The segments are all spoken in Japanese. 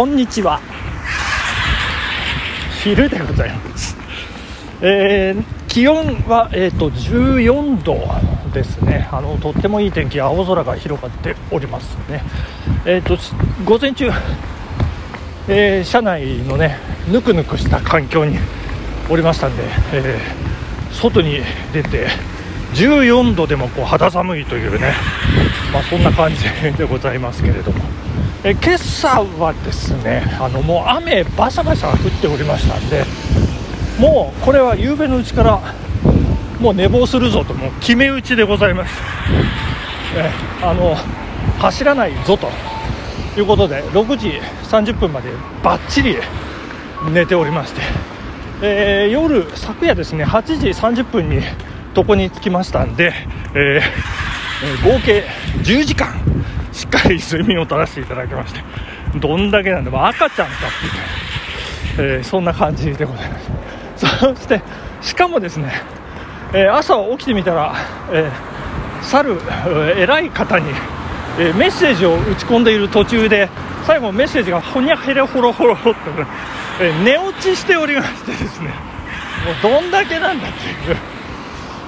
こんにちは。昼でございます。えー、気温は、えーと、14度ですね。あのとってもいい天気青空が広がっておりますね。えーと、午前中、えー、車内のねぬくぬくした環境におりましたんで、えー、外に出て14度でもこう肌寒いというね、まあ、そんな感じでございますけれども、え今朝はですねあのもう雨バシャバシャ降っておりましたんでもうこれは夕べのうちからもう寝坊するぞともう決め打ちでございます、えあの走らないぞということで6時30分までばっちり寝ておりまして、えー、夜昨夜ですね8時30分に床に着きましたんで、えー、合計10時間しっかり睡眠を取らせていただきましてどんだけなんでも赤ちゃんかっていう、えー、そんな感じでございます。そしてしかもですね、えー、朝起きてみたら、えー、去る偉い方に、えメッセージを打ち込んでいる途中で最後メッセージがほにゃへれほろほろと、え寝落ちしておりましてですねもうどんだけなんだっていう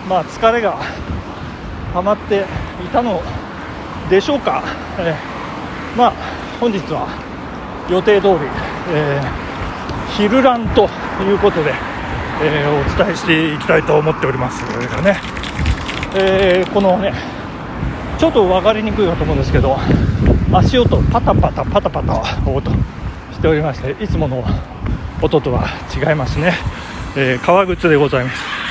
まあ疲れが溜まっていたのをでしょうか、えー、まあ本日は予定通り、えー、昼ランということで、えー、お伝えしていきたいと思っております。がね、えー、このねちょっと分かりにくいかと思うんですけど足音パタパタパタパタ音しておりましていつもの音とは違いますね、え革靴でございます。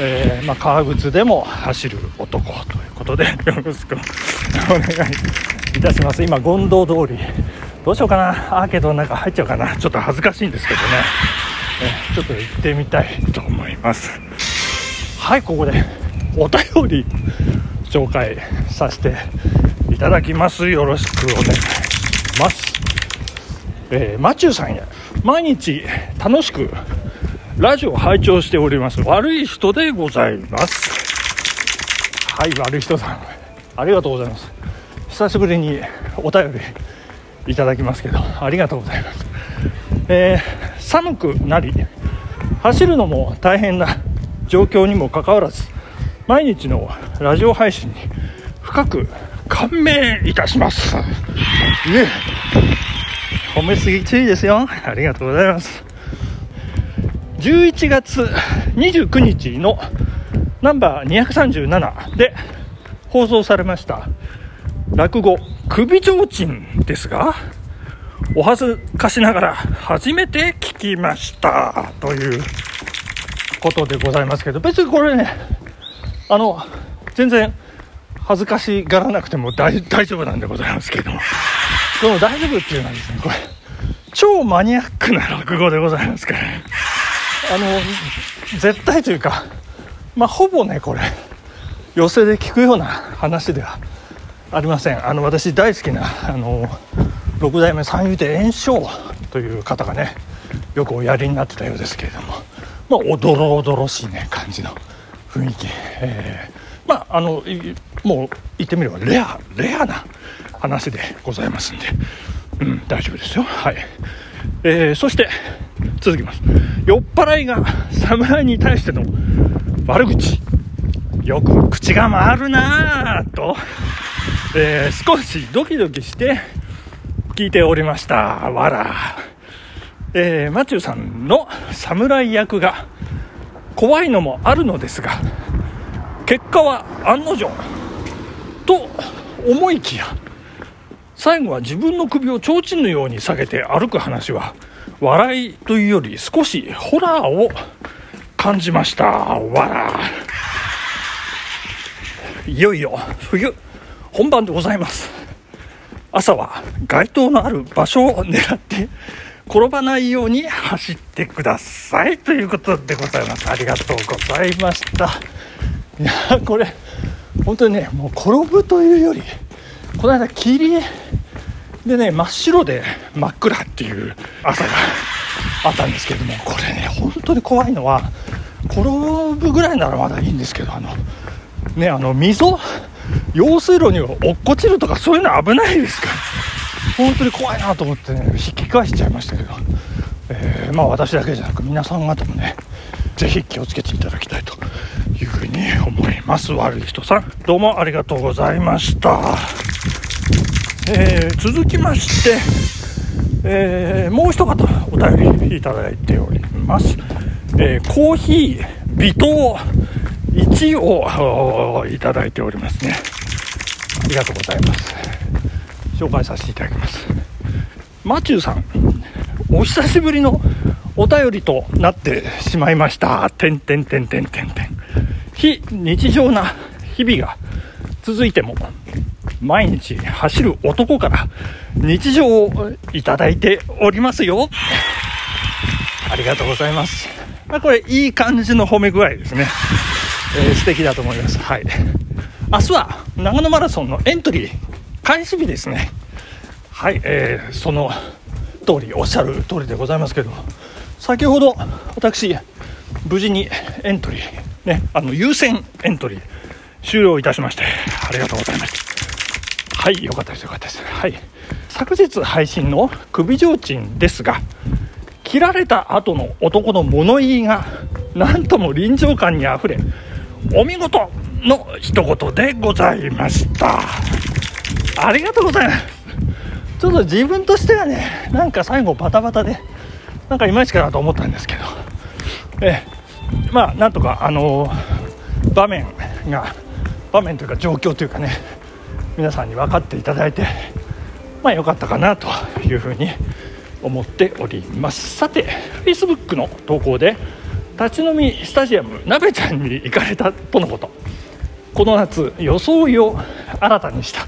えー、まあ、革靴でも走る男ということで よろしくお願いいたします。今権堂通りどうしようかな。アーケードの中入っちゃうかな。ちょっと恥ずかしいんですけどね、えー、ちょっと行ってみたいと思います。はいここでお便り紹介させていただきます。よろしくお願いします、えー、マチューさんや。毎日楽しくラジオ拝聴しております。悪い人でございます。はい悪い人さん。ありがとうございます。久しぶりにお便りいただきますけどありがとうございます、えー、寒くなり走るのも大変な状況にもかかわらず毎日のラジオ配信に深く感銘いたします。いえ褒めすぎ注意ですよ。ありがとうございます11月29日のナンバー237で放送されました落語首提灯ですがお恥ずかしながら初めて聞きましたということでございますけど別にこれねあの全然恥ずかしがらなくても大丈夫なんでございますけどでも大丈夫っていうのはですねこれ超マニアックな落語でございますからね。あの絶対というかまあほぼねこれ寄席で聞くような話ではありません。あの私大好きなあの六代目三遊亭圓生という方がねよくおやりになってたようですけれども。まあおどろおどろしいね感じの雰囲気、えー、まああのもう言ってみればレアレアな話でございますんで、うん、大丈夫ですよ。はい、えー、そして続きます。酔っ払いが侍に対しての悪口。よく口が回るなぁと、えー、少しドキドキして聞いておりました。わら、えー、マチューさんの侍役が怖いのもあるのですが結果は案の定。と思いきや最後は自分の首を提灯のように下げて歩く話は笑いというより少しホラーを感じました。わらいよいよ冬本番でございます。朝は街灯のある場所を狙って転ばないように走ってください。ということでございます。ありがとうございました。いやこれ本当にねもう転ぶというよりこの間霧でね真っ白で真っ暗っていう朝があったんですけども。これね本当に怖いのは転ぶぐらいならまだいいんですけどあのねあの溝？用水路に落っこちるとかそういうの危ないですから。本当に怖いなと思ってね引き返しちゃいましたけど、えー、まあ私だけじゃなく皆さん方もねぜひ気をつけていただきたいというふうに思います。悪い人さんどうもありがとうございました、えー、続きまして、えー、もう一方お便りいただいております、えー、コーヒー微糖1をいただいておりますねありがとうございます紹介させていただきますマチューさんお久しぶりのお便りとなってしまいました。てんてんてんてんてんてん。非日常な日々が続いても、毎日走る男から日常をいただいておりますよ。ありがとうございます。まあ、これいい感じの褒め具合ですね。えー、素敵だと思います。はい。明日は長野マラソンのエントリー開始日ですね。はい、えー、その通り、おっしゃる通りでございますけど、先ほど私無事にエントリーねあの優先エントリー終了いたしましてありがとうございましたはいよかったですよかったです。はい。昨日配信の首提灯ですが切られた後の男の物言いがなんとも臨場感にあふれお見事の一言でございました。ありがとうございます。ちょっと自分としてはねなんか最後バタバタでなんかいまいちかなと思ったんですけど、え。まあなんとかあのー、場面が場面というか状況というかね皆さんに分かっていただいてまあ良かったかなというふうに思っております。さて Facebook の投稿で立ち飲みスタジアムなべちゃんに行かれたとのこと。この夏装いを新たにした。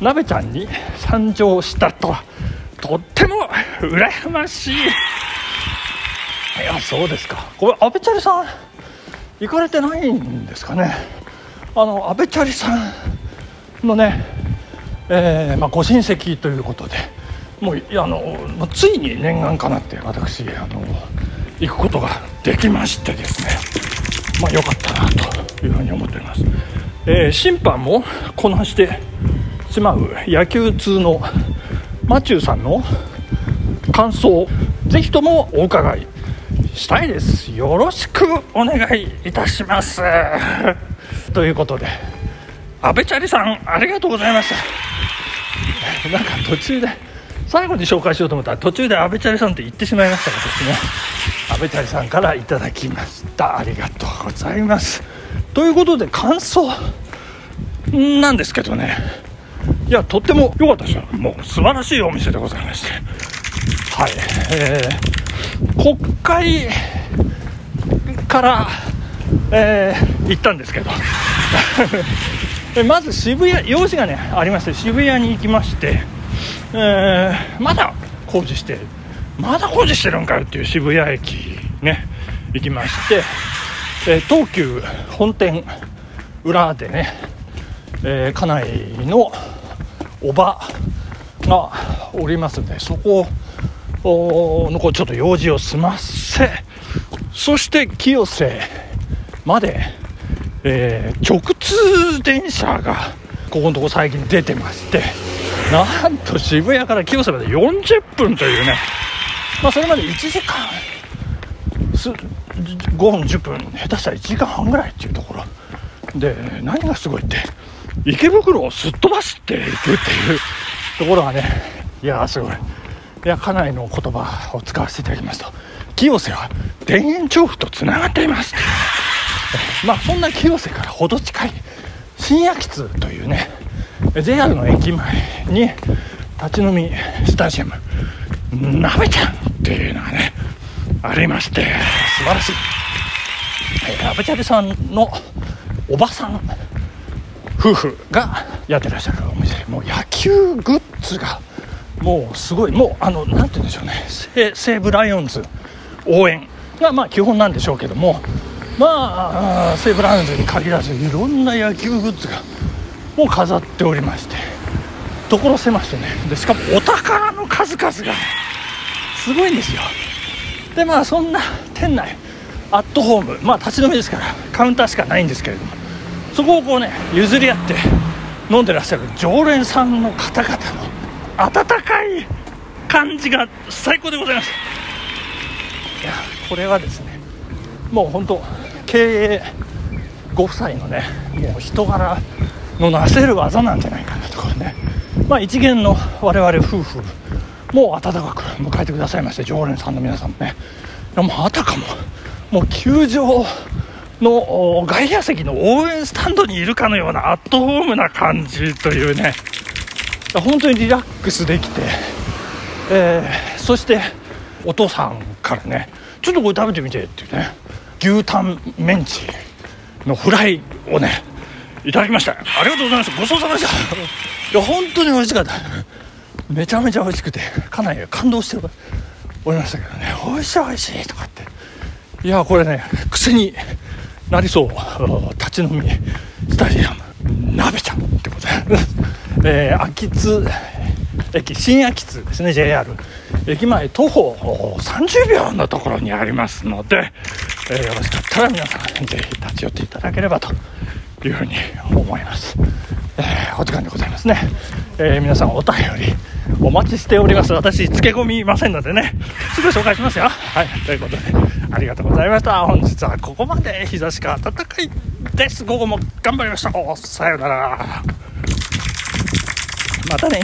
なべちゃんに参上したとはとっても羨ましい。いやそうですか。これ阿部チャリさん行かれてないんですかね。あの阿部チャリさんのね、えー、まあ、ご親戚ということでもうあのついに念願かなって私あの行くことができましてですねまあ良かったなというふうに思っております、えー、審判もこなしてしまう野球通のマチューさんの感想ぜひともお伺いしたいです。よろしくお願いいたします。ということで。阿部チャリさんありがとうございましたなんか途中で最後に紹介しようと思ったら途中で阿部チャリさんって言ってしまいましたがですね阿部チャリさんからいただきましたありがとうございますということで感想なんですけどねいや、とっても良かったですよ。もう素晴らしいお店でございまして。はい。えー、国会から、えー、行ったんですけど。まず渋谷、用事がね、ありまして、渋谷に行きまして、えー、まだ工事してる。まだ工事してるんかよっていう渋谷駅ね、行きまして、えー、東急本店裏でね、えー、家内のおばがおりますんでそこのこちょっと用事を済ませそして清瀬まで、えー、直通電車がここのとこ最近出てましてなんと渋谷から清瀬まで40分というね、まあ、それまで1時間5分10分下手したら1時間半ぐらいっていうところ。で何がすごいって池袋をすっ飛ばしていくっていうところがねいやすごい。いやかなりの言葉を使わせていただきますと清瀬は田園調布とつながっていますまあそんな清瀬から程近い新秋津というね JR の駅前に立ち飲みスタジアムなべちゃんっていうのがねありまして。素晴らしい、えー、アベチャリさんのおばさん夫婦がやってらっしゃるお店。もう野球グッズがもうすごい。もうあの何て言うんでしょうね。西武ライオンズ応援がまあ基本なんでしょうけどもまあ西武ライオンズに限らずいろんな野球グッズがもう飾っておりまして所狭しとねでしかもお宝の数々がすごいんですよ。でまあそんな店内アットホームまあ立ち飲みですからカウンターしかないんですけれどもそこをこうね譲り合って飲んでらっしゃる常連さんの方々の温かい感じが最高でございます。いやこれはですねもう本当経営ご夫妻のねもう人柄のなせる技なんじゃないかなところね。まあ一元の我々夫婦も温かく迎えてくださいまして常連さんの皆さんもね。いやもうあたかももう球場の外野席の応援スタンドにいるかのようなアットホームな感じというね。本当にリラックスできて、えー、そしてお父さんからねちょっとこれ食べてみてっていうね。牛タンメンチのフライをねいただきました。ありがとうございましたごちそうさまでした。いや本当に美味しかった。めちゃめちゃ美味しくてかなり感動しておりましたけどね。美味しい美味しいとかって。いやこれね癖になりそう。立ち飲みスタジアム鍋ちゃんってことで、えー、秋津駅新秋津ですね JR 駅前徒歩30秒のところにありますので、えー、よろしかったら皆さんぜひ立ち寄っていただければというふうに思います、えー、お時間でございますね、えー、皆さんお便りお待ちしております。私漬け込みませんのでね。すぐ紹介しますよ。はい。ということでありがとうございました。本日はここまで。日差しが暖かいです。午後も頑張りましたさようなら。またね。